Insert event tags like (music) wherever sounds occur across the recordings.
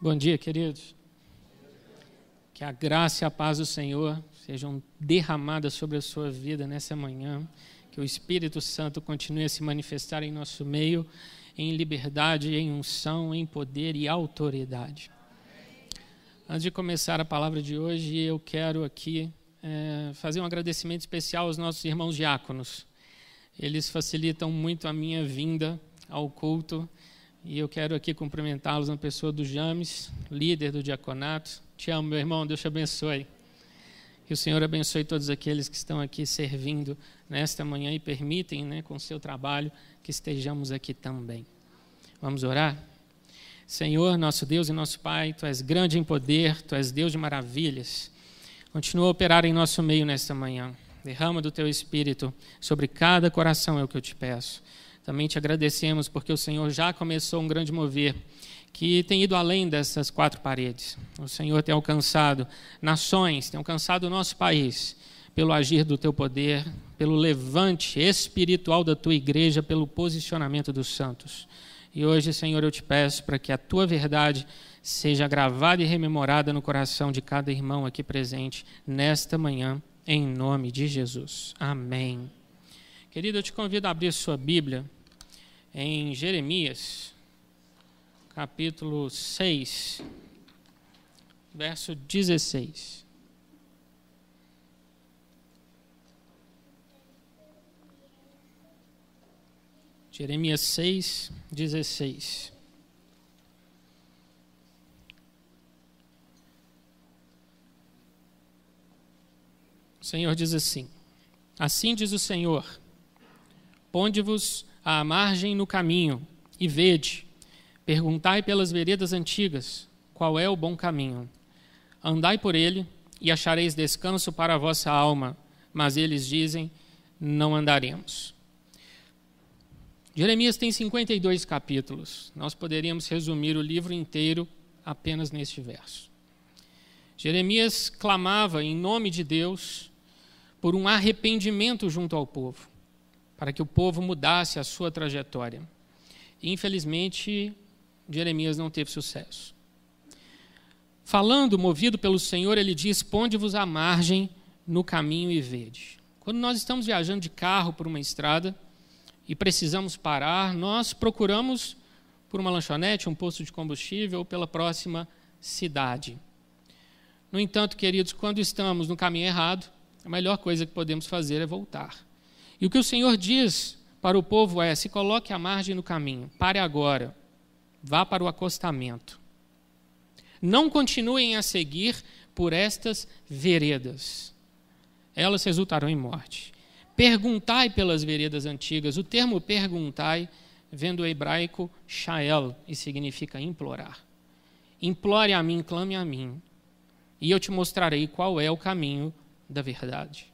Bom dia, queridos. Que a graça e a paz do Senhor sejam derramadas sobre a sua vida nessa manhã. Que o Espírito Santo continue a se manifestar em nosso meio, em liberdade, em unção, em poder e autoridade. Antes de começar a palavra de hoje, eu quero aqui é, fazer um agradecimento especial aos nossos irmãos diáconos. Eles facilitam muito a minha vinda ao culto e eu quero aqui cumprimentá-los na pessoa do James, líder do diaconato. Te amo, meu irmão, Deus te abençoe. Que o Senhor abençoe todos aqueles que estão aqui servindo nesta manhã e permitem, né, com o seu trabalho, que estejamos aqui também. Vamos orar? Senhor, nosso Deus e nosso Pai, Tu és grande em poder, Tu és Deus de maravilhas. Continua a operar em nosso meio nesta manhã. Derrama do Teu Espírito sobre cada coração, é o que eu te peço. Também te agradecemos porque o Senhor já começou um grande mover que tem ido além dessas quatro paredes. O Senhor tem alcançado nações, tem alcançado o nosso país pelo agir do teu poder, pelo levante espiritual da tua igreja, pelo posicionamento dos santos. E hoje, Senhor, eu te peço para que a tua verdade seja gravada e rememorada no coração de cada irmão aqui presente nesta manhã, em nome de Jesus. Amém. Querido, eu te convido a abrir sua Bíblia em Jeremias, capítulo 6, verso 16. Jeremias 6, 16. O Senhor diz assim: Assim diz o Senhor: Ponde-vos à margem no caminho, e vede, perguntai pelas veredas antigas, qual é o bom caminho. Andai por ele, e achareis descanso para a vossa alma, mas eles dizem, não andaremos. Jeremias tem 52 capítulos. Nós poderíamos resumir o livro inteiro apenas neste verso. Jeremias clamava em nome de Deus por um arrependimento junto ao povo para que o povo mudasse a sua trajetória. Infelizmente, Jeremias não teve sucesso. Falando, movido pelo Senhor, ele diz: Ponde-vos à margem no caminho e vede. Quando nós estamos viajando de carro por uma estrada e precisamos parar, nós procuramos por uma lanchonete, um posto de combustível ou pela próxima cidade. No entanto, queridos, quando estamos no caminho errado, a melhor coisa que podemos fazer é voltar. E o que o Senhor diz para o povo é: se coloque à margem no caminho, pare agora, vá para o acostamento. Não continuem a seguir por estas veredas, elas resultarão em morte. Perguntai pelas veredas antigas. O termo perguntai vem do hebraico shael e significa implorar. Implore a mim, clame a mim, e eu te mostrarei qual é o caminho da verdade.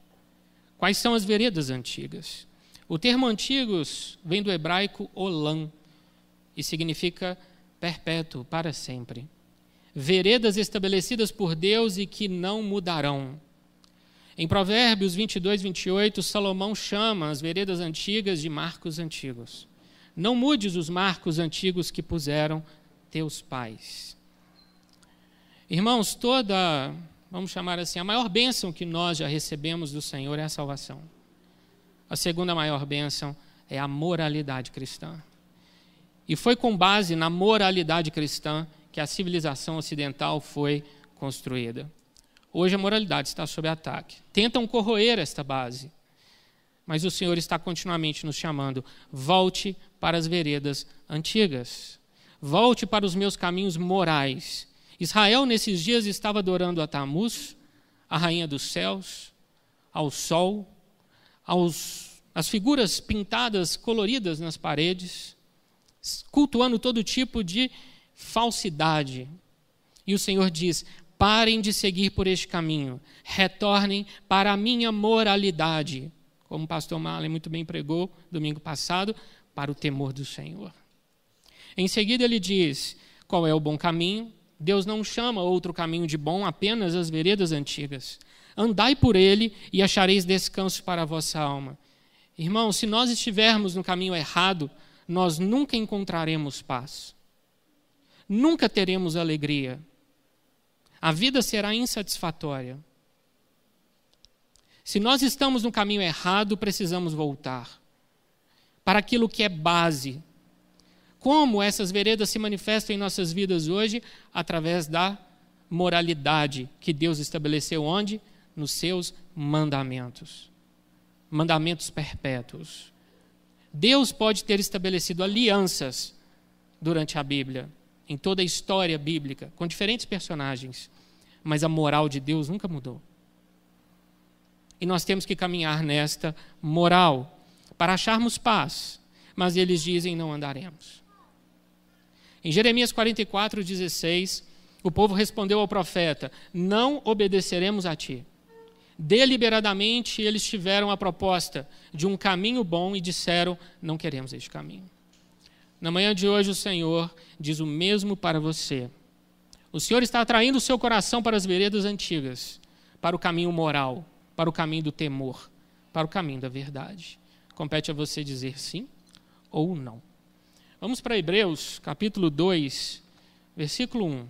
Quais são as veredas antigas? O termo antigos vem do hebraico olam e significa perpétuo, para sempre. Veredas estabelecidas por Deus e que não mudarão. Em Provérbios 22, 28, Salomão chama as veredas antigas de marcos antigos. Não mudes os marcos antigos que puseram teus pais. Irmãos, toda vamos chamar assim, a maior bênção que nós já recebemos do Senhor é a salvação. A segunda maior bênção é a moralidade cristã. E foi com base na moralidade cristã que a civilização ocidental foi construída. Hoje a moralidade está sob ataque. Tentam corroer esta base. Mas o Senhor está continuamente nos chamando: volte para as veredas antigas. Volte para os meus caminhos morais Israel, nesses dias, estava adorando a Tamuz, a rainha dos céus, ao sol, aos, às figuras pintadas, coloridas nas paredes, cultuando todo tipo de falsidade. E o Senhor diz: parem de seguir por este caminho, retornem para a minha moralidade, como o pastor Marley muito bem pregou domingo passado, para o temor do Senhor. Em seguida, ele diz: qual é o bom caminho? Deus não chama outro caminho de bom, apenas as veredas antigas. Andai por ele e achareis descanso para a vossa alma. Irmão, se nós estivermos no caminho errado, nós nunca encontraremos paz. nunca teremos alegria. A vida será insatisfatória. Se nós estamos no caminho errado, precisamos voltar para aquilo que é base. Como essas veredas se manifestam em nossas vidas hoje? Através da moralidade que Deus estabeleceu onde? Nos seus mandamentos. Mandamentos perpétuos. Deus pode ter estabelecido alianças durante a Bíblia, em toda a história bíblica, com diferentes personagens, mas a moral de Deus nunca mudou. E nós temos que caminhar nesta moral para acharmos paz, mas eles dizem não andaremos. Em Jeremias 44, 16, o povo respondeu ao profeta: Não obedeceremos a ti. Deliberadamente eles tiveram a proposta de um caminho bom e disseram: Não queremos este caminho. Na manhã de hoje, o Senhor diz o mesmo para você. O Senhor está atraindo o seu coração para as veredas antigas, para o caminho moral, para o caminho do temor, para o caminho da verdade. Compete a você dizer sim ou não. Vamos para Hebreus, capítulo 2, versículo 1.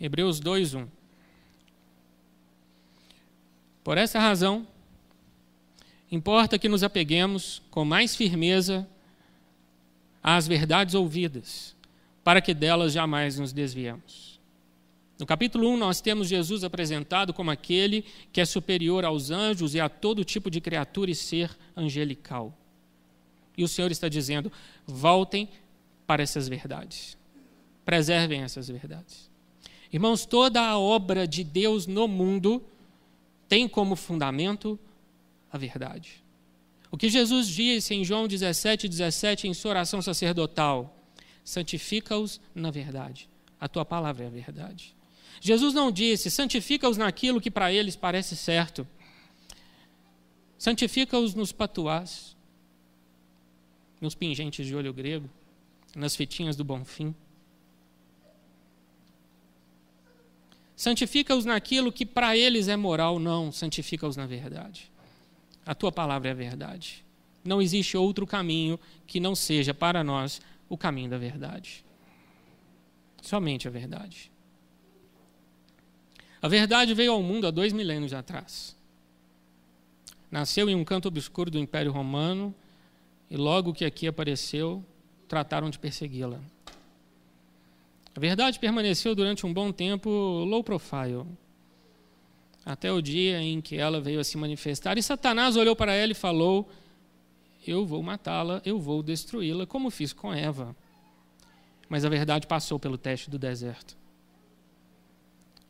Hebreus 2:1. Por essa razão, importa que nos apeguemos com mais firmeza às verdades ouvidas, para que delas jamais nos desviemos. No capítulo 1, nós temos Jesus apresentado como aquele que é superior aos anjos e a todo tipo de criatura e ser angelical. E o Senhor está dizendo: voltem para essas verdades, preservem essas verdades. Irmãos, toda a obra de Deus no mundo tem como fundamento a verdade. O que Jesus disse em João 17, 17, em sua oração sacerdotal: santifica-os na verdade. A tua palavra é a verdade. Jesus não disse, santifica-os naquilo que para eles parece certo. Santifica-os nos patuás, nos pingentes de olho grego, nas fitinhas do bom fim. Santifica-os naquilo que para eles é moral, não, santifica-os na verdade. A tua palavra é a verdade. Não existe outro caminho que não seja para nós o caminho da verdade. Somente a verdade. A verdade veio ao mundo há dois milênios atrás. Nasceu em um canto obscuro do Império Romano e logo que aqui apareceu, trataram de persegui-la. A verdade permaneceu durante um bom tempo low profile, até o dia em que ela veio a se manifestar. E Satanás olhou para ela e falou: Eu vou matá-la, eu vou destruí-la, como fiz com Eva. Mas a verdade passou pelo teste do deserto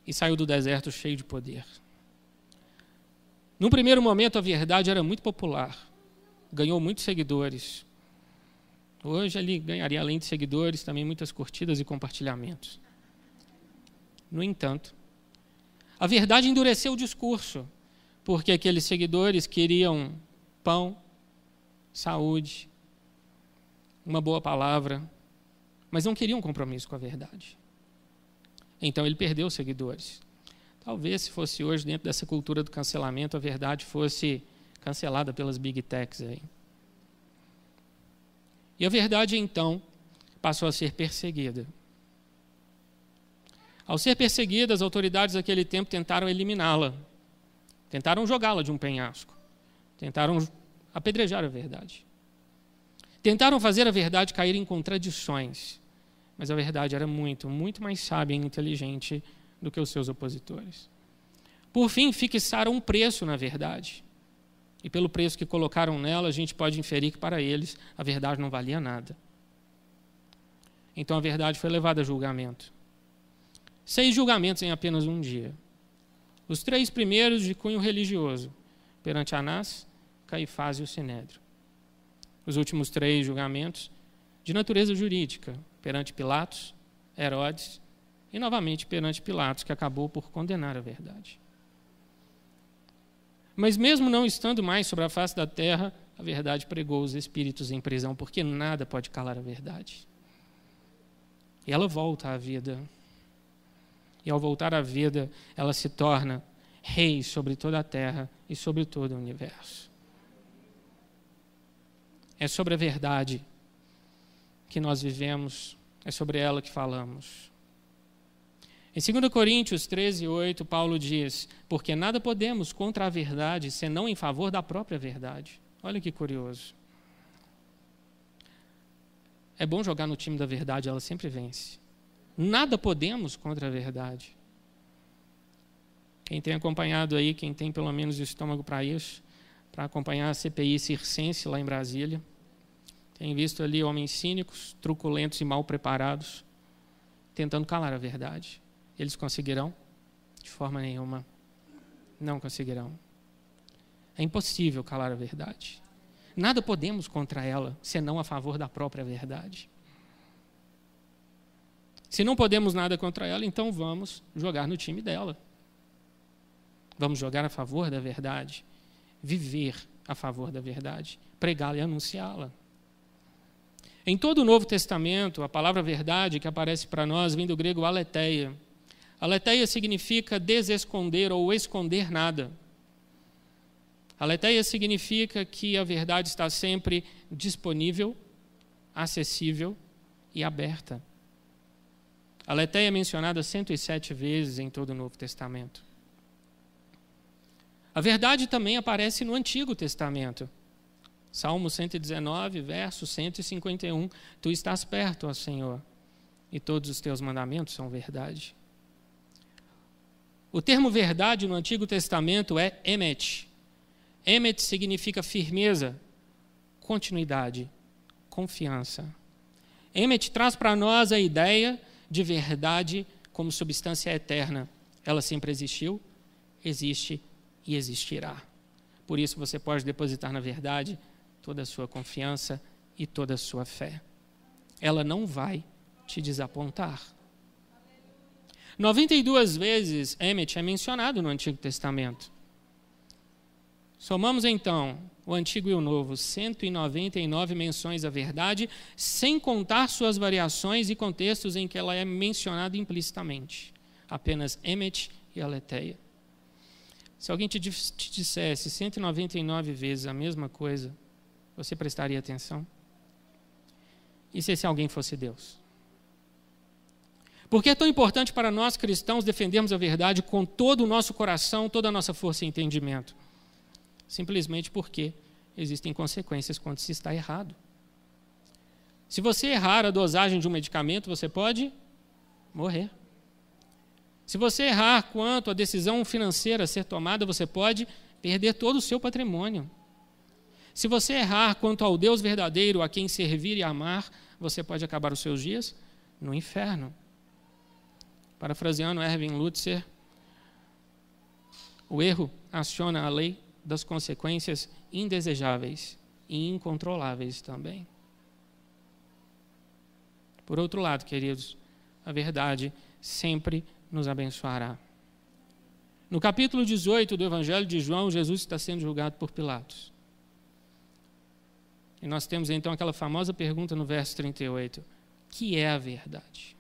e saiu do deserto cheio de poder. Num primeiro momento, a verdade era muito popular, ganhou muitos seguidores, Hoje ele ganharia, além de seguidores, também muitas curtidas e compartilhamentos. No entanto, a verdade endureceu o discurso, porque aqueles seguidores queriam pão, saúde, uma boa palavra, mas não queriam compromisso com a verdade. Então ele perdeu os seguidores. Talvez se fosse hoje, dentro dessa cultura do cancelamento, a verdade fosse cancelada pelas big techs aí. E a verdade, então, passou a ser perseguida. Ao ser perseguida, as autoridades daquele tempo tentaram eliminá-la, tentaram jogá-la de um penhasco, tentaram apedrejar a verdade. Tentaram fazer a verdade cair em contradições, mas a verdade era muito, muito mais sábia e inteligente do que os seus opositores. Por fim, fixaram um preço na verdade. E pelo preço que colocaram nela, a gente pode inferir que para eles a verdade não valia nada. Então a verdade foi levada a julgamento. Seis julgamentos em apenas um dia. Os três primeiros de cunho religioso, perante Anás, Caifás e o Sinédrio. Os últimos três julgamentos de natureza jurídica, perante Pilatos, Herodes e novamente perante Pilatos, que acabou por condenar a verdade. Mas mesmo não estando mais sobre a face da terra, a verdade pregou os espíritos em prisão, porque nada pode calar a verdade. E ela volta à vida. E ao voltar à vida, ela se torna rei sobre toda a terra e sobre todo o universo. É sobre a verdade que nós vivemos, é sobre ela que falamos. Em 2 Coríntios 13, 8, Paulo diz: Porque nada podemos contra a verdade, senão em favor da própria verdade. Olha que curioso. É bom jogar no time da verdade, ela sempre vence. Nada podemos contra a verdade. Quem tem acompanhado aí, quem tem pelo menos estômago para isso, para acompanhar a CPI circense lá em Brasília, tem visto ali homens cínicos, truculentos e mal preparados, tentando calar a verdade. Eles conseguirão? De forma nenhuma. Não conseguirão. É impossível calar a verdade. Nada podemos contra ela, senão a favor da própria verdade. Se não podemos nada contra ela, então vamos jogar no time dela. Vamos jogar a favor da verdade, viver a favor da verdade, pregá-la e anunciá-la. Em todo o Novo Testamento, a palavra verdade que aparece para nós vem do grego aletheia. Aletheia significa desesconder ou esconder nada. Aletheia significa que a verdade está sempre disponível, acessível e aberta. Aletheia é mencionada 107 vezes em todo o Novo Testamento. A verdade também aparece no Antigo Testamento. Salmo 119, verso 151. Tu estás perto, ó Senhor, e todos os teus mandamentos são verdade. O termo verdade no Antigo Testamento é emet. Emet significa firmeza, continuidade, confiança. Emet traz para nós a ideia de verdade como substância eterna. Ela sempre existiu, existe e existirá. Por isso você pode depositar na verdade toda a sua confiança e toda a sua fé. Ela não vai te desapontar. 92 vezes Emmet é mencionado no Antigo Testamento. Somamos então o Antigo e o Novo, 199 menções à verdade, sem contar suas variações e contextos em que ela é mencionada implicitamente. Apenas Emmet e Aletheia. Se alguém te, te dissesse 199 vezes a mesma coisa, você prestaria atenção? E se esse alguém fosse Deus? Por que é tão importante para nós cristãos defendermos a verdade com todo o nosso coração, toda a nossa força e entendimento? Simplesmente porque existem consequências quando se está errado. Se você errar a dosagem de um medicamento, você pode morrer. Se você errar quanto à decisão financeira a ser tomada, você pode perder todo o seu patrimônio. Se você errar quanto ao Deus verdadeiro a quem servir e amar, você pode acabar os seus dias no inferno. Parafraseando Erwin Lutzer, o erro aciona a lei das consequências indesejáveis e incontroláveis também. Por outro lado, queridos, a verdade sempre nos abençoará. No capítulo 18 do Evangelho de João, Jesus está sendo julgado por Pilatos. E nós temos então aquela famosa pergunta no verso 38: que é a verdade?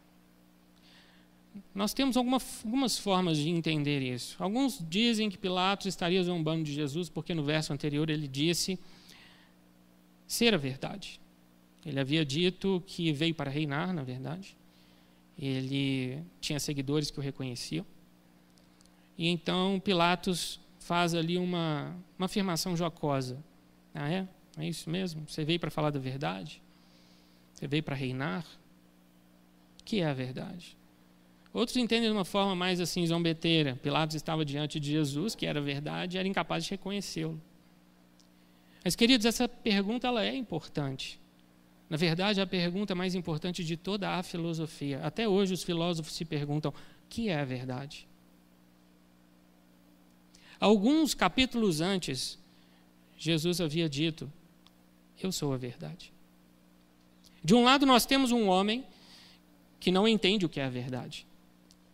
Nós temos alguma, algumas formas de entender isso. Alguns dizem que Pilatos estaria zombando de Jesus, porque no verso anterior ele disse ser a verdade. Ele havia dito que veio para reinar, na verdade. Ele tinha seguidores que o reconheciam. E então Pilatos faz ali uma, uma afirmação jocosa. Ah, é? É isso mesmo? Você veio para falar da verdade? Você veio para reinar? O que é a verdade? Outros entendem de uma forma mais assim, zombeteira. Pilatos estava diante de Jesus, que era verdade, e era incapaz de reconhecê-lo. Mas, queridos, essa pergunta ela é importante. Na verdade, é a pergunta mais importante de toda a filosofia. Até hoje, os filósofos se perguntam: o que é a verdade? Alguns capítulos antes, Jesus havia dito eu sou a verdade. De um lado, nós temos um homem que não entende o que é a verdade,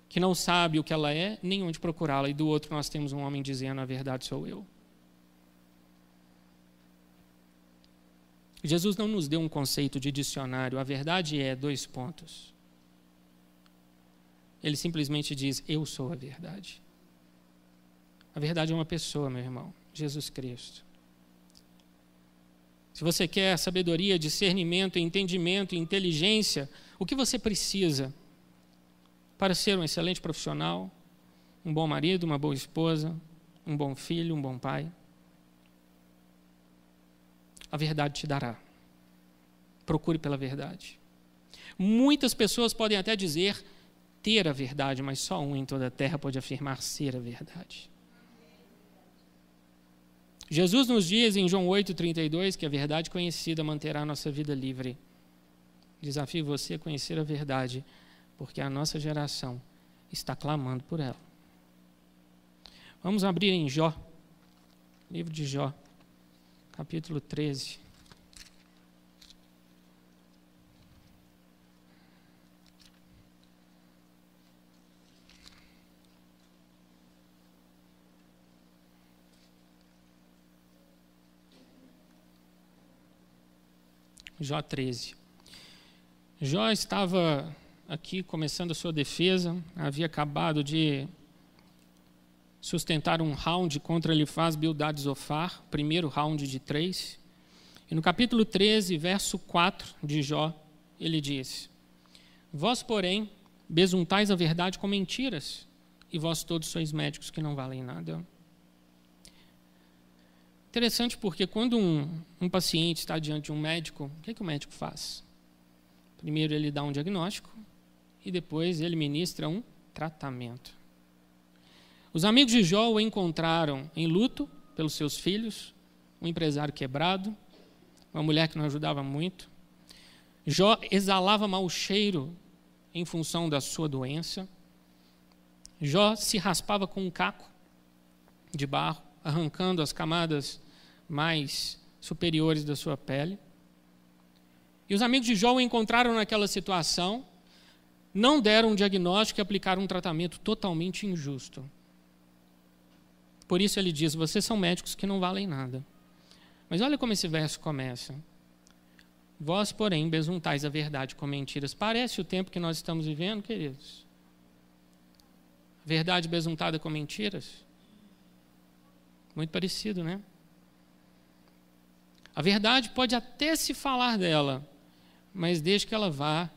que não sabe o que ela é, nem onde procurá-la, e do outro, nós temos um homem dizendo: a verdade sou eu. Jesus não nos deu um conceito de dicionário, a verdade é dois pontos. Ele simplesmente diz: Eu sou a verdade. A verdade é uma pessoa, meu irmão, Jesus Cristo. Se você quer sabedoria, discernimento, entendimento, inteligência, o que você precisa para ser um excelente profissional, um bom marido, uma boa esposa, um bom filho, um bom pai? A verdade te dará. Procure pela verdade. Muitas pessoas podem até dizer ter a verdade, mas só um em toda a terra pode afirmar ser a verdade. Jesus nos diz em João 8,32 que a verdade conhecida manterá a nossa vida livre. Desafio você a conhecer a verdade, porque a nossa geração está clamando por ela. Vamos abrir em Jó, livro de Jó, capítulo 13. Jó 13. Jó estava aqui começando a sua defesa, havia acabado de sustentar um round contra Elifaz Bildad Zofar, primeiro round de três. E no capítulo 13, verso 4 de Jó, ele diz: Vós, porém, besuntais a verdade com mentiras, e vós todos sois médicos que não valem nada. Interessante porque quando um, um paciente está diante de um médico, o que, é que o médico faz? Primeiro ele dá um diagnóstico e depois ele ministra um tratamento. Os amigos de Jó o encontraram em luto pelos seus filhos, um empresário quebrado, uma mulher que não ajudava muito. Jó exalava mau cheiro em função da sua doença. Jó se raspava com um caco de barro arrancando as camadas mais superiores da sua pele. E os amigos de Jó o encontraram naquela situação, não deram um diagnóstico e aplicaram um tratamento totalmente injusto. Por isso ele diz: vocês são médicos que não valem nada. Mas olha como esse verso começa. Vós, porém, besuntais a verdade com mentiras. Parece o tempo que nós estamos vivendo, queridos? Verdade besuntada com mentiras? Muito parecido, né? A verdade pode até se falar dela, mas desde que ela vá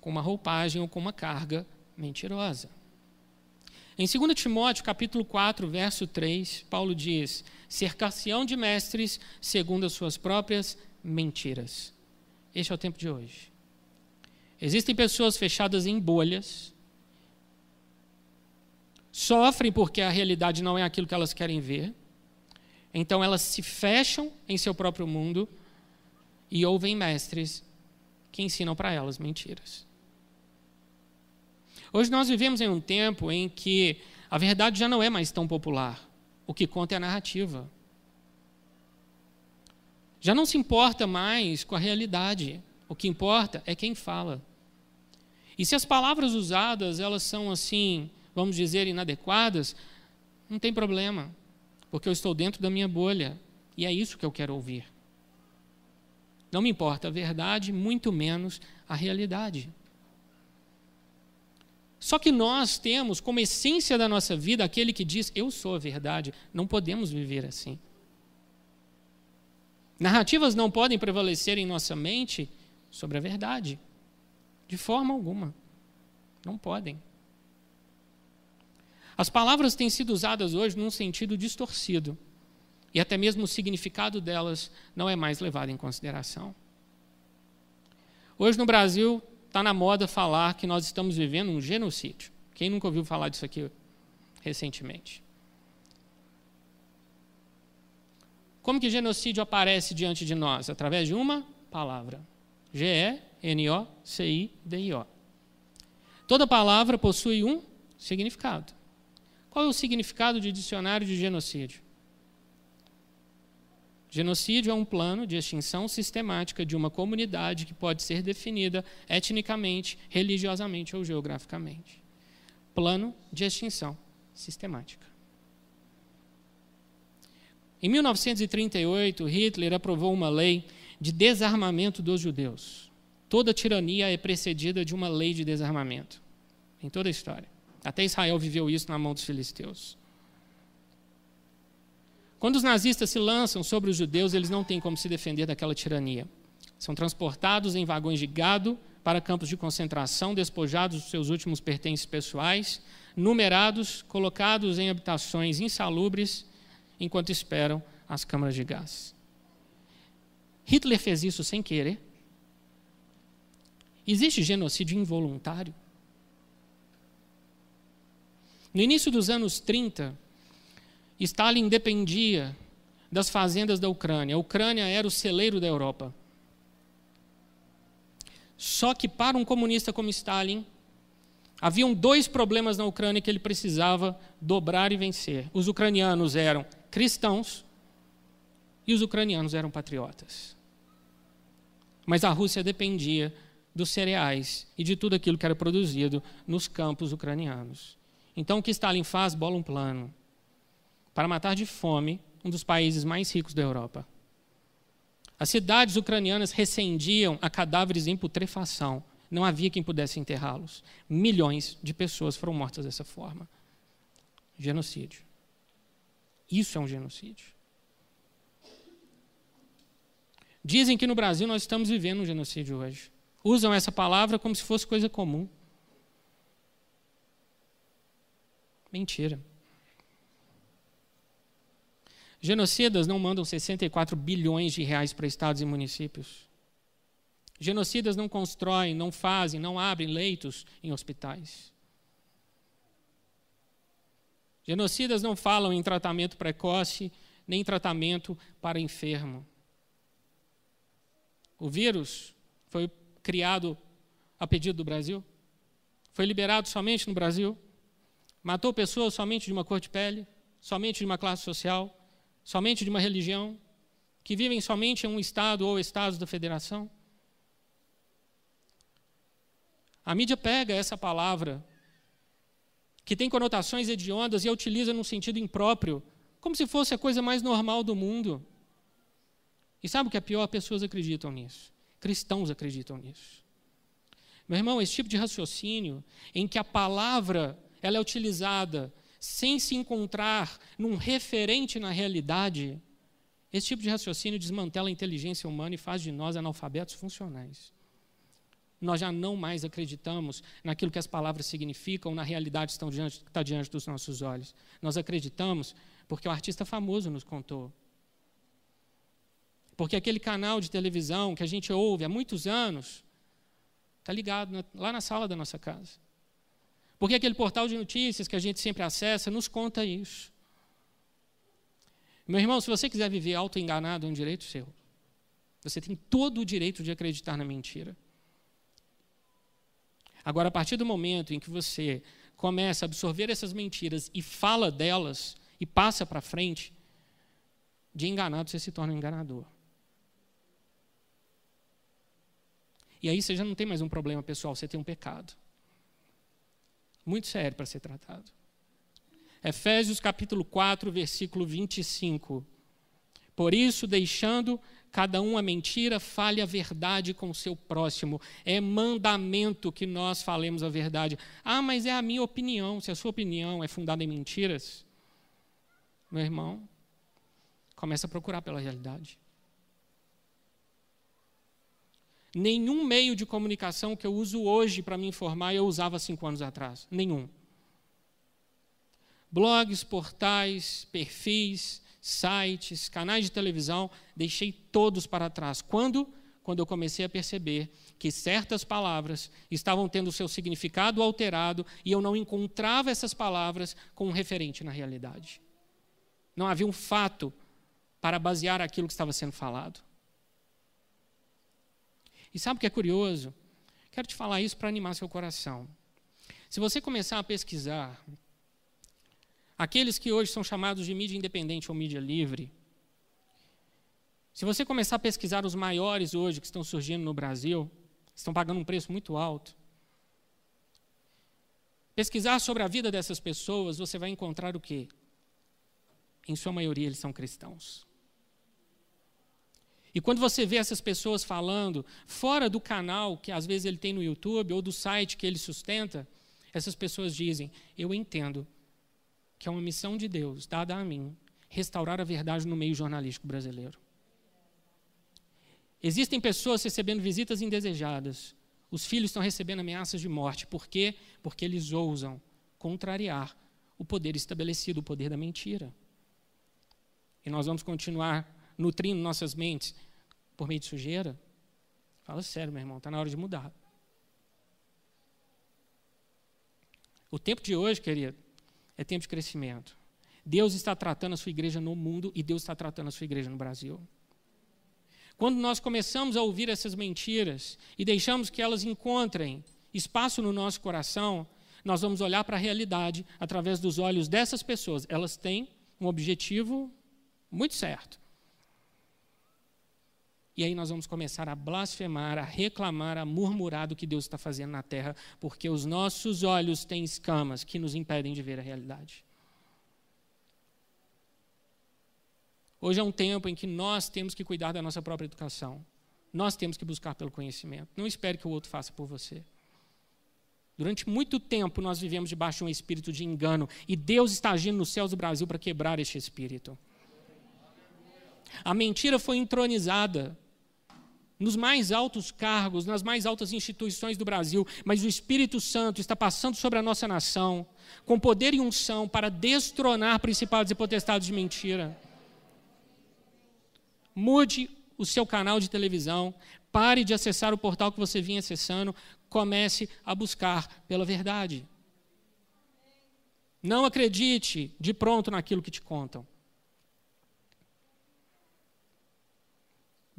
com uma roupagem ou com uma carga mentirosa. Em 2 Timóteo, capítulo 4, verso 3, Paulo diz: cercação de mestres segundo as suas próprias mentiras. Este é o tempo de hoje. Existem pessoas fechadas em bolhas, sofrem porque a realidade não é aquilo que elas querem ver, então elas se fecham em seu próprio mundo e ouvem mestres que ensinam para elas mentiras. Hoje nós vivemos em um tempo em que a verdade já não é mais tão popular. O que conta é a narrativa. Já não se importa mais com a realidade. O que importa é quem fala. E se as palavras usadas elas são assim, vamos dizer, inadequadas, não tem problema porque eu estou dentro da minha bolha e é isso que eu quero ouvir. Não me importa a verdade, muito menos a realidade. Só que nós temos como essência da nossa vida aquele que diz: Eu sou a verdade. Não podemos viver assim. Narrativas não podem prevalecer em nossa mente sobre a verdade. De forma alguma. Não podem. As palavras têm sido usadas hoje num sentido distorcido. E até mesmo o significado delas não é mais levado em consideração. Hoje no Brasil está na moda falar que nós estamos vivendo um genocídio. Quem nunca ouviu falar disso aqui recentemente? Como que genocídio aparece diante de nós? Através de uma palavra. G-E-N-O-C-I-D-I-O. Toda palavra possui um significado. Qual é o significado de dicionário de genocídio? Genocídio é um plano de extinção sistemática de uma comunidade que pode ser definida etnicamente, religiosamente ou geograficamente. Plano de extinção sistemática. Em 1938, Hitler aprovou uma lei de desarmamento dos judeus. Toda tirania é precedida de uma lei de desarmamento, em toda a história. Até Israel viveu isso na mão dos filisteus. Quando os nazistas se lançam sobre os judeus, eles não têm como se defender daquela tirania. São transportados em vagões de gado para campos de concentração, despojados dos seus últimos pertences pessoais, numerados, colocados em habitações insalubres, enquanto esperam as câmaras de gás. Hitler fez isso sem querer. Existe genocídio involuntário? No início dos anos 30, Stalin dependia das fazendas da Ucrânia. A Ucrânia era o celeiro da Europa. Só que para um comunista como Stalin, haviam dois problemas na Ucrânia que ele precisava dobrar e vencer. Os ucranianos eram cristãos e os ucranianos eram patriotas. Mas a Rússia dependia dos cereais e de tudo aquilo que era produzido nos campos ucranianos. Então o que Stalin faz? Bola um plano para matar de fome um dos países mais ricos da Europa. As cidades ucranianas recendiam a cadáveres em putrefação. Não havia quem pudesse enterrá-los. Milhões de pessoas foram mortas dessa forma. Genocídio. Isso é um genocídio. Dizem que no Brasil nós estamos vivendo um genocídio hoje. Usam essa palavra como se fosse coisa comum. Mentira. Genocidas não mandam 64 bilhões de reais para estados e municípios. Genocidas não constroem, não fazem, não abrem leitos em hospitais. Genocidas não falam em tratamento precoce, nem tratamento para enfermo. O vírus foi criado a pedido do Brasil? Foi liberado somente no Brasil? Matou pessoas somente de uma cor de pele? Somente de uma classe social? somente de uma religião, que vivem somente em um Estado ou Estados da Federação? A mídia pega essa palavra, que tem conotações hediondas, e a utiliza num sentido impróprio, como se fosse a coisa mais normal do mundo. E sabe o que é pior? Pessoas acreditam nisso. Cristãos acreditam nisso. Meu irmão, esse tipo de raciocínio, em que a palavra ela é utilizada sem se encontrar num referente na realidade, esse tipo de raciocínio desmantela a inteligência humana e faz de nós analfabetos funcionais. Nós já não mais acreditamos naquilo que as palavras significam, na realidade que está diante dos nossos olhos. Nós acreditamos porque o artista famoso nos contou. Porque aquele canal de televisão que a gente ouve há muitos anos está ligado na, lá na sala da nossa casa. Porque aquele portal de notícias que a gente sempre acessa nos conta isso. Meu irmão, se você quiser viver auto-enganado, é um direito seu. Você tem todo o direito de acreditar na mentira. Agora, a partir do momento em que você começa a absorver essas mentiras e fala delas e passa para frente, de enganado você se torna um enganador. E aí você já não tem mais um problema pessoal, você tem um pecado muito sério para ser tratado. Efésios capítulo 4, versículo 25. Por isso, deixando cada um a mentira, fale a verdade com o seu próximo. É mandamento que nós falemos a verdade. Ah, mas é a minha opinião. Se a sua opinião é fundada em mentiras, meu irmão, começa a procurar pela realidade. Nenhum meio de comunicação que eu uso hoje para me informar eu usava cinco anos atrás. Nenhum. Blogs, portais, perfis, sites, canais de televisão, deixei todos para trás. Quando? Quando eu comecei a perceber que certas palavras estavam tendo seu significado alterado e eu não encontrava essas palavras com um referente na realidade. Não havia um fato para basear aquilo que estava sendo falado. E sabe o que é curioso? Quero te falar isso para animar seu coração. Se você começar a pesquisar, aqueles que hoje são chamados de mídia independente ou mídia livre, se você começar a pesquisar os maiores hoje que estão surgindo no Brasil, estão pagando um preço muito alto, pesquisar sobre a vida dessas pessoas, você vai encontrar o quê? Em sua maioria, eles são cristãos. E quando você vê essas pessoas falando fora do canal que às vezes ele tem no YouTube ou do site que ele sustenta, essas pessoas dizem: Eu entendo que é uma missão de Deus dada a mim, restaurar a verdade no meio jornalístico brasileiro. Existem pessoas recebendo visitas indesejadas. Os filhos estão recebendo ameaças de morte. Por quê? Porque eles ousam contrariar o poder estabelecido, o poder da mentira. E nós vamos continuar nutrindo nossas mentes por meio de sujeira? Fala sério, meu irmão, está na hora de mudar. O tempo de hoje, querido, é tempo de crescimento. Deus está tratando a sua igreja no mundo e Deus está tratando a sua igreja no Brasil. Quando nós começamos a ouvir essas mentiras e deixamos que elas encontrem espaço no nosso coração, nós vamos olhar para a realidade através dos olhos dessas pessoas. Elas têm um objetivo muito certo. E aí nós vamos começar a blasfemar, a reclamar, a murmurar do que Deus está fazendo na terra, porque os nossos olhos têm escamas que nos impedem de ver a realidade. Hoje é um tempo em que nós temos que cuidar da nossa própria educação. Nós temos que buscar pelo conhecimento. Não espere que o outro faça por você. Durante muito tempo nós vivemos debaixo de um espírito de engano e Deus está agindo nos céus do Brasil para quebrar este espírito. A mentira foi entronizada nos mais altos cargos, nas mais altas instituições do Brasil, mas o Espírito Santo está passando sobre a nossa nação, com poder e unção, para destronar principados e potestades de mentira. Mude o seu canal de televisão, pare de acessar o portal que você vinha acessando, comece a buscar pela verdade. Não acredite de pronto naquilo que te contam.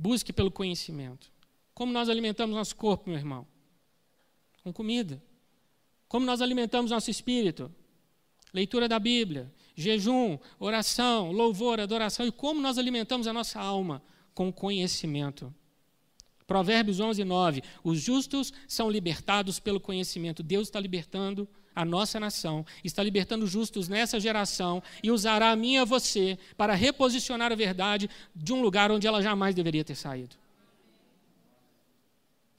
Busque pelo conhecimento. Como nós alimentamos nosso corpo, meu irmão? Com comida. Como nós alimentamos nosso espírito? Leitura da Bíblia, jejum, oração, louvor, adoração. E como nós alimentamos a nossa alma? Com conhecimento. Provérbios 11, 9. Os justos são libertados pelo conhecimento. Deus está libertando a nossa nação, está libertando justos nessa geração e usará a mim e a você para reposicionar a verdade de um lugar onde ela jamais deveria ter saído.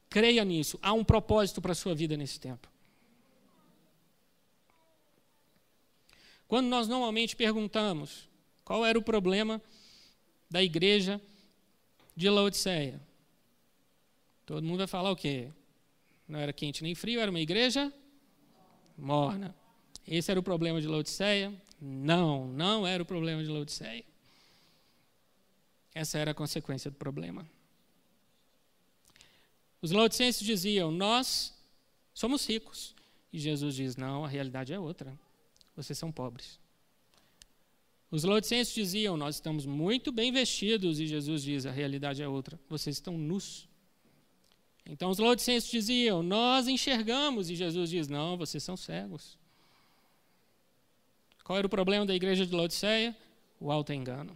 Creia nisso, há um propósito para a sua vida nesse tempo. Quando nós normalmente perguntamos qual era o problema da igreja de Laodiceia, todo mundo vai falar o quê? Não era quente nem frio, era uma igreja morna. Esse era o problema de Laodiceia? Não, não era o problema de Laodiceia. Essa era a consequência do problema. Os laodicenses diziam: Nós somos ricos. E Jesus diz: Não, a realidade é outra. Vocês são pobres. Os laodicenses diziam: Nós estamos muito bem vestidos. E Jesus diz: A realidade é outra. Vocês estão nus. Então os laodicenses diziam: Nós enxergamos, e Jesus diz: Não, vocês são cegos. Qual era o problema da igreja de Laodiceia? O alto engano.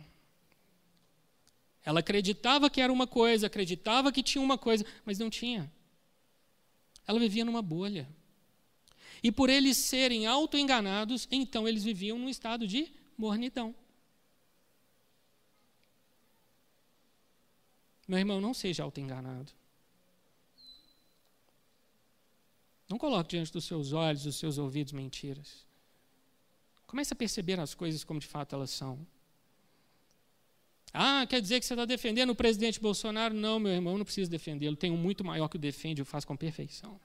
Ela acreditava que era uma coisa, acreditava que tinha uma coisa, mas não tinha. Ela vivia numa bolha. E por eles serem auto-enganados, então eles viviam num estado de mornidão. Meu irmão, não seja auto-enganado. Não coloque diante dos seus olhos, dos seus ouvidos mentiras. Comece a perceber as coisas como de fato elas são. Ah, quer dizer que você está defendendo o presidente Bolsonaro? Não, meu irmão, não preciso defendê-lo. Tenho um muito maior que o defende, eu faço com perfeição.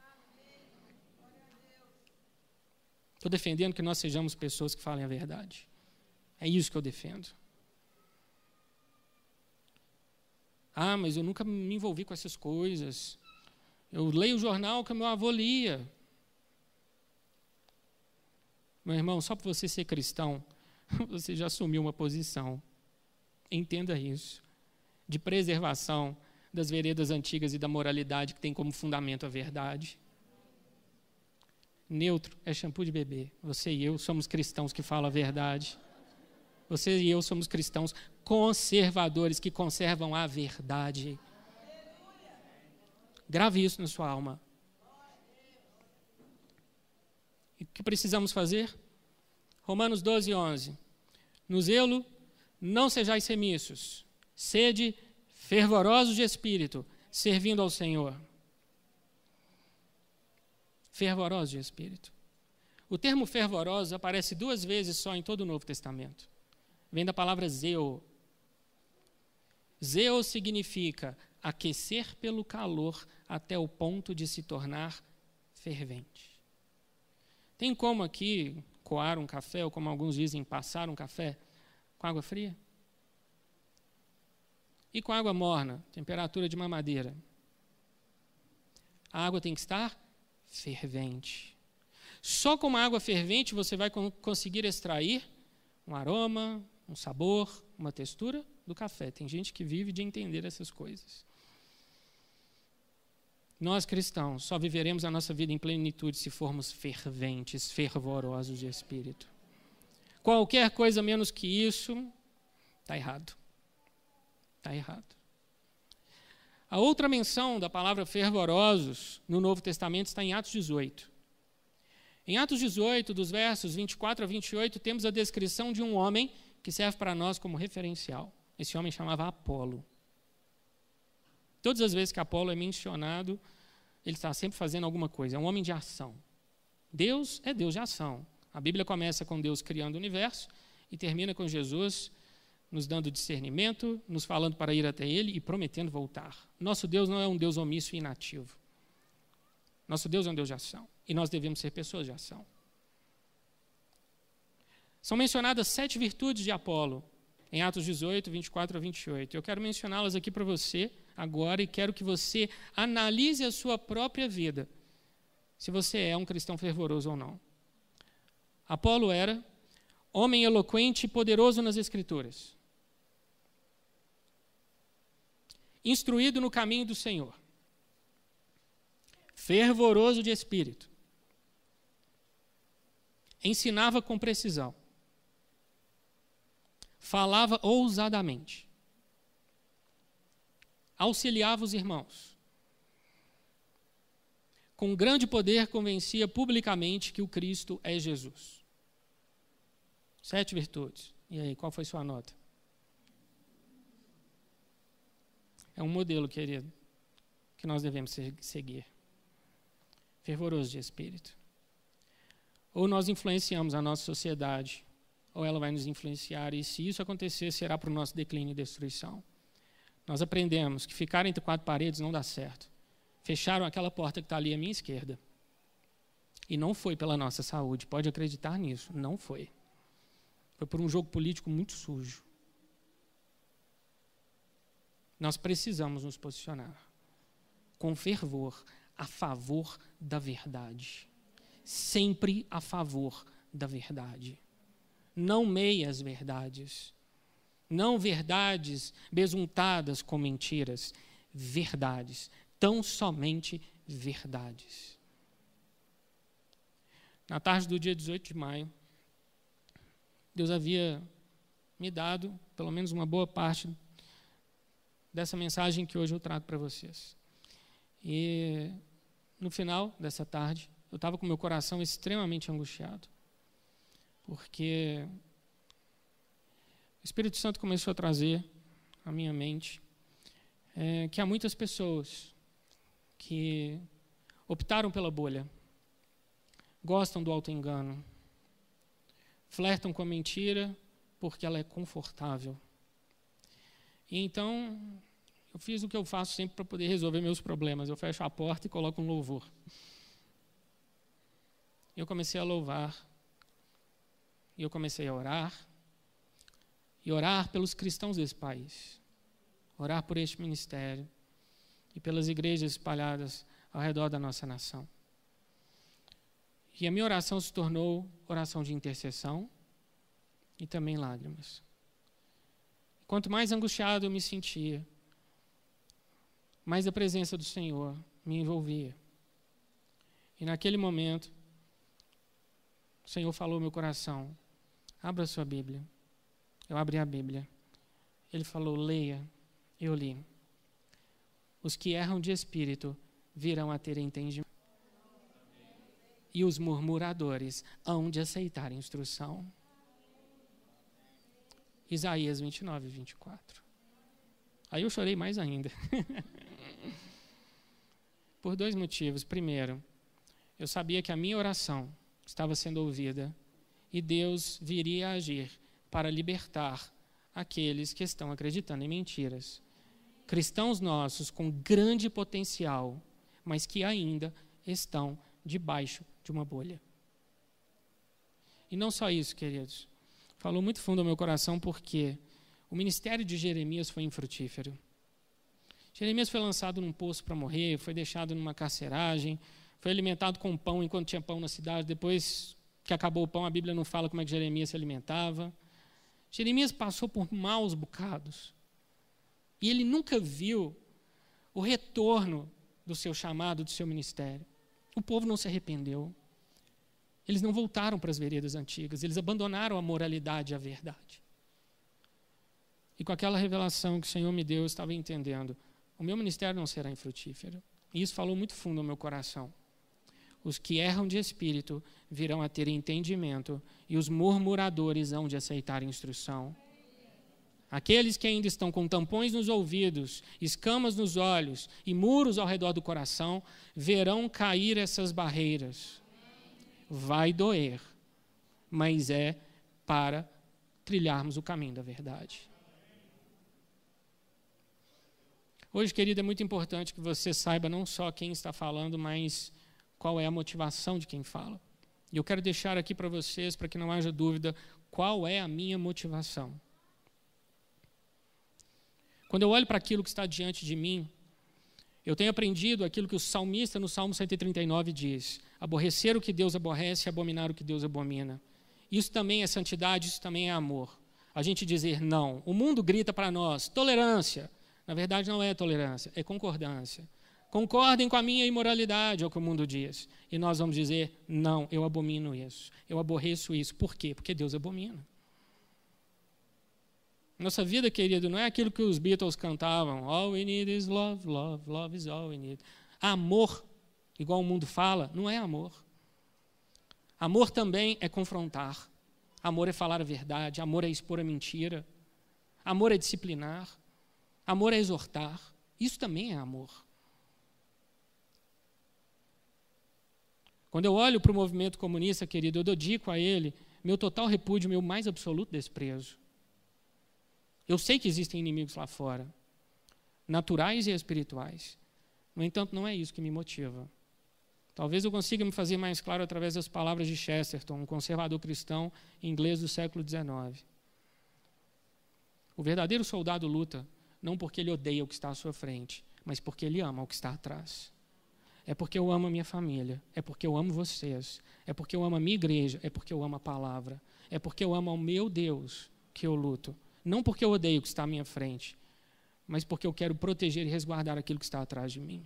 Estou defendendo que nós sejamos pessoas que falem a verdade. É isso que eu defendo. Ah, mas eu nunca me envolvi com essas coisas. Eu leio o jornal que meu avô lia. Meu irmão, só por você ser cristão, (laughs) você já assumiu uma posição. Entenda isso. De preservação das veredas antigas e da moralidade que tem como fundamento a verdade. Neutro é shampoo de bebê. Você e eu somos cristãos que falam a verdade. Você e eu somos cristãos conservadores que conservam a verdade. Grave isso na sua alma. E o que precisamos fazer? Romanos 12, 11. No zelo, não sejais remiços, sede fervorosos de espírito, servindo ao Senhor. Fervorosos de espírito. O termo fervorosos aparece duas vezes só em todo o Novo Testamento. vem da palavra zeo. Zeo significa aquecer pelo calor até o ponto de se tornar fervente. Tem como aqui coar um café, ou como alguns dizem, passar um café com água fria? E com água morna, temperatura de mamadeira? A água tem que estar fervente. Só com uma água fervente você vai conseguir extrair um aroma, um sabor, uma textura do café. Tem gente que vive de entender essas coisas. Nós cristãos só viveremos a nossa vida em plenitude se formos ferventes, fervorosos de espírito. Qualquer coisa menos que isso está errado. Está errado. A outra menção da palavra fervorosos no Novo Testamento está em Atos 18. Em Atos 18, dos versos 24 a 28, temos a descrição de um homem que serve para nós como referencial. Esse homem chamava Apolo. Todas as vezes que Apolo é mencionado, ele está sempre fazendo alguma coisa. É um homem de ação. Deus é Deus de ação. A Bíblia começa com Deus criando o universo e termina com Jesus nos dando discernimento, nos falando para ir até Ele e prometendo voltar. Nosso Deus não é um Deus omisso e inativo. Nosso Deus é um Deus de ação. E nós devemos ser pessoas de ação. São mencionadas sete virtudes de Apolo, em Atos 18, 24 a 28. Eu quero mencioná-las aqui para você agora e quero que você analise a sua própria vida, se você é um cristão fervoroso ou não. Apolo era homem eloquente e poderoso nas Escrituras, instruído no caminho do Senhor, fervoroso de espírito, ensinava com precisão, falava ousadamente, auxiliava os irmãos, com grande poder convencia publicamente que o Cristo é Jesus. Sete virtudes. E aí, qual foi sua nota? É um modelo, querido, que nós devemos seguir. Fervoroso de espírito. Ou nós influenciamos a nossa sociedade, ou ela vai nos influenciar, e se isso acontecer, será para o nosso declínio e destruição. Nós aprendemos que ficar entre quatro paredes não dá certo. Fecharam aquela porta que está ali à minha esquerda. E não foi pela nossa saúde, pode acreditar nisso, não foi. Foi por um jogo político muito sujo. Nós precisamos nos posicionar com fervor a favor da verdade. Sempre a favor da verdade. Não meias verdades. Não verdades besuntadas com mentiras. Verdades. Tão somente verdades. Na tarde do dia 18 de maio, Deus havia me dado pelo menos uma boa parte dessa mensagem que hoje eu trago para vocês. E no final dessa tarde, eu estava com meu coração extremamente angustiado, porque o Espírito Santo começou a trazer à minha mente é, que há muitas pessoas que optaram pela bolha, gostam do auto-engano, flertam com a mentira porque ela é confortável e então, eu fiz o que eu faço sempre para poder resolver meus problemas. Eu fecho a porta e coloco um louvor. Eu comecei a louvar. E eu comecei a orar. E orar pelos cristãos desse país. Orar por este ministério. E pelas igrejas espalhadas ao redor da nossa nação. E a minha oração se tornou oração de intercessão e também lágrimas. Quanto mais angustiado eu me sentia, mais a presença do Senhor me envolvia. E naquele momento, o Senhor falou no meu coração: abra sua Bíblia. Eu abri a Bíblia. Ele falou: leia. Eu li. Os que erram de espírito virão a ter entendimento. E os murmuradores hão de aceitar instrução. Isaías 29, 24. Aí eu chorei mais ainda. (laughs) Por dois motivos. Primeiro, eu sabia que a minha oração estava sendo ouvida e Deus viria a agir para libertar aqueles que estão acreditando em mentiras. Cristãos nossos com grande potencial, mas que ainda estão debaixo de uma bolha. E não só isso, queridos. Falou muito fundo ao meu coração porque o ministério de Jeremias foi infrutífero. Jeremias foi lançado num poço para morrer, foi deixado numa carceragem, foi alimentado com pão enquanto tinha pão na cidade. Depois que acabou o pão, a Bíblia não fala como é que Jeremias se alimentava. Jeremias passou por maus bocados. E ele nunca viu o retorno do seu chamado, do seu ministério. O povo não se arrependeu. Eles não voltaram para as veredas antigas, eles abandonaram a moralidade e a verdade. E com aquela revelação que o Senhor me deu, eu estava entendendo: o meu ministério não será infrutífero. E isso falou muito fundo no meu coração. Os que erram de espírito virão a ter entendimento, e os murmuradores hão de aceitar instrução. Aqueles que ainda estão com tampões nos ouvidos, escamas nos olhos e muros ao redor do coração, verão cair essas barreiras. Vai doer, mas é para trilharmos o caminho da verdade. Hoje, querido, é muito importante que você saiba não só quem está falando, mas qual é a motivação de quem fala. E eu quero deixar aqui para vocês, para que não haja dúvida, qual é a minha motivação. Quando eu olho para aquilo que está diante de mim, eu tenho aprendido aquilo que o salmista no Salmo 139 diz: aborrecer o que Deus aborrece e abominar o que Deus abomina. Isso também é santidade, isso também é amor. A gente dizer não. O mundo grita para nós: tolerância. Na verdade, não é tolerância, é concordância. Concordem com a minha imoralidade, é o que o mundo diz. E nós vamos dizer: não, eu abomino isso, eu aborreço isso. Por quê? Porque Deus abomina. Nossa vida, querido, não é aquilo que os Beatles cantavam: All we need is love, love, love is all we need. Amor, igual o mundo fala, não é amor. Amor também é confrontar. Amor é falar a verdade. Amor é expor a mentira. Amor é disciplinar. Amor é exortar. Isso também é amor. Quando eu olho para o movimento comunista, querido, eu dedico a ele meu total repúdio, meu mais absoluto desprezo. Eu sei que existem inimigos lá fora, naturais e espirituais. No entanto, não é isso que me motiva. Talvez eu consiga me fazer mais claro através das palavras de Chesterton, um conservador cristão inglês do século XIX. O verdadeiro soldado luta não porque ele odeia o que está à sua frente, mas porque ele ama o que está atrás. É porque eu amo a minha família, é porque eu amo vocês, é porque eu amo a minha igreja, é porque eu amo a palavra, é porque eu amo ao meu Deus que eu luto. Não porque eu odeio o que está à minha frente, mas porque eu quero proteger e resguardar aquilo que está atrás de mim.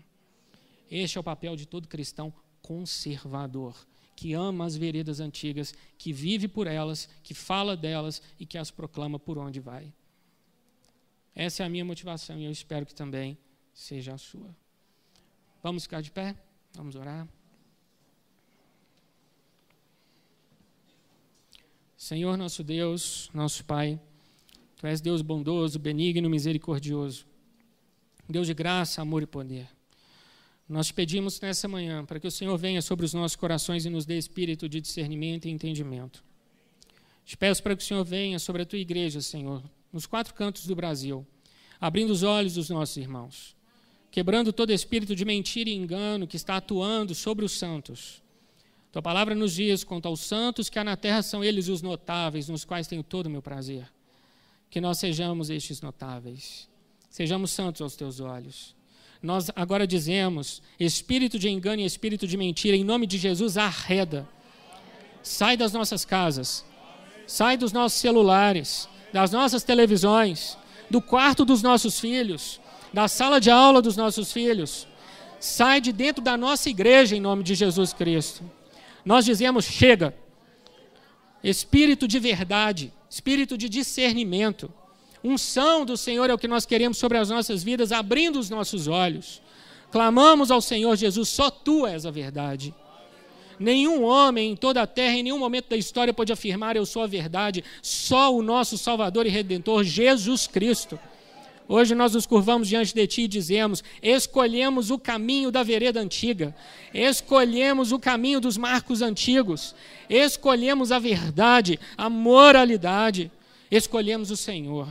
Este é o papel de todo cristão conservador, que ama as veredas antigas, que vive por elas, que fala delas e que as proclama por onde vai. Essa é a minha motivação e eu espero que também seja a sua. Vamos ficar de pé? Vamos orar. Senhor nosso Deus, nosso Pai, Tu és Deus bondoso, benigno, misericordioso. Deus de graça, amor e poder. Nós te pedimos nessa manhã para que o Senhor venha sobre os nossos corações e nos dê espírito de discernimento e entendimento. Te peço para que o Senhor venha sobre a tua igreja, Senhor, nos quatro cantos do Brasil, abrindo os olhos dos nossos irmãos, quebrando todo espírito de mentira e engano que está atuando sobre os santos. Tua palavra nos diz quanto aos santos que há na terra são eles os notáveis, nos quais tenho todo o meu prazer. Que nós sejamos estes notáveis, sejamos santos aos teus olhos. Nós agora dizemos: espírito de engano e espírito de mentira, em nome de Jesus, arreda. Sai das nossas casas, sai dos nossos celulares, das nossas televisões, do quarto dos nossos filhos, da sala de aula dos nossos filhos. Sai de dentro da nossa igreja em nome de Jesus Cristo. Nós dizemos: chega. Espírito de verdade, espírito de discernimento. Unção do Senhor é o que nós queremos sobre as nossas vidas, abrindo os nossos olhos. Clamamos ao Senhor Jesus: só tu és a verdade. Nenhum homem em toda a terra, em nenhum momento da história, pode afirmar eu sou a verdade. Só o nosso Salvador e Redentor, Jesus Cristo. Hoje nós nos curvamos diante de Ti e dizemos: escolhemos o caminho da vereda antiga, escolhemos o caminho dos marcos antigos, escolhemos a verdade, a moralidade. escolhemos o Senhor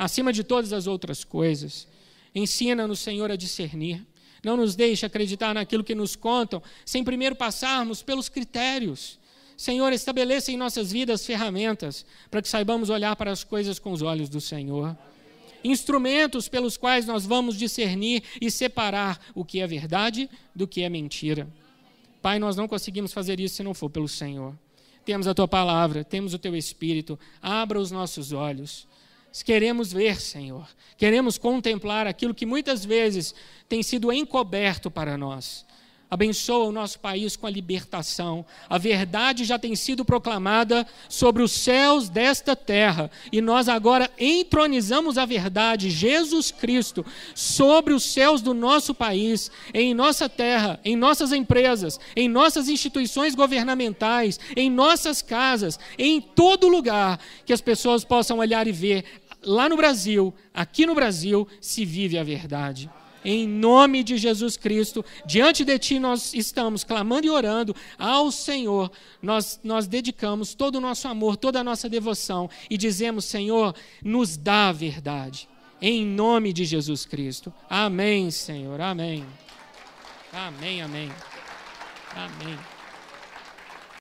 acima de todas as outras coisas. Ensina-nos, Senhor, a discernir. Não nos deixe acreditar naquilo que nos contam, sem primeiro passarmos pelos critérios. Senhor, estabeleça em nossas vidas ferramentas para que saibamos olhar para as coisas com os olhos do Senhor. Instrumentos pelos quais nós vamos discernir e separar o que é verdade do que é mentira. Pai, nós não conseguimos fazer isso se não for pelo Senhor. Temos a tua palavra, temos o teu espírito, abra os nossos olhos. Queremos ver, Senhor, queremos contemplar aquilo que muitas vezes tem sido encoberto para nós. Abençoa o nosso país com a libertação. A verdade já tem sido proclamada sobre os céus desta terra. E nós agora entronizamos a verdade, Jesus Cristo, sobre os céus do nosso país, em nossa terra, em nossas empresas, em nossas instituições governamentais, em nossas casas, em todo lugar, que as pessoas possam olhar e ver. Lá no Brasil, aqui no Brasil, se vive a verdade. Em nome de Jesus Cristo, diante de Ti nós estamos clamando e orando ao Senhor. Nós, nós dedicamos todo o nosso amor, toda a nossa devoção e dizemos: Senhor, nos dá a verdade. Em nome de Jesus Cristo. Amém, Senhor. Amém. Amém, amém. Amém.